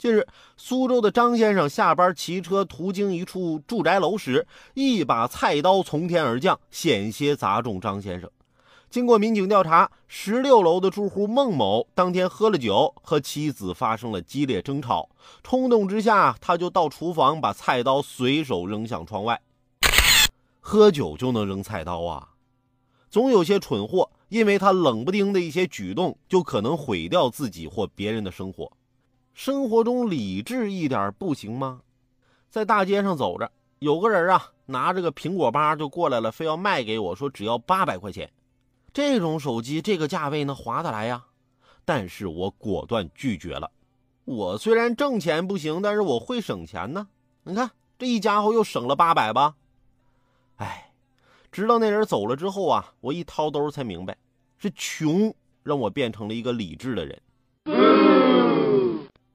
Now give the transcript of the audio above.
近日，苏州的张先生下班骑车途经一处住宅楼时，一把菜刀从天而降，险些砸中张先生。经过民警调查，十六楼的住户孟某当天喝了酒，和妻子发生了激烈争吵，冲动之下，他就到厨房把菜刀随手扔向窗外。喝酒就能扔菜刀啊？总有些蠢货，因为他冷不丁的一些举动，就可能毁掉自己或别人的生活。生活中理智一点不行吗？在大街上走着，有个人啊，拿着个苹果八就过来了，非要卖给我，说只要八百块钱。这种手机这个价位能划得来呀？但是我果断拒绝了。我虽然挣钱不行，但是我会省钱呢。你看这一家伙又省了八百吧？哎，直到那人走了之后啊，我一掏兜才明白，是穷让我变成了一个理智的人。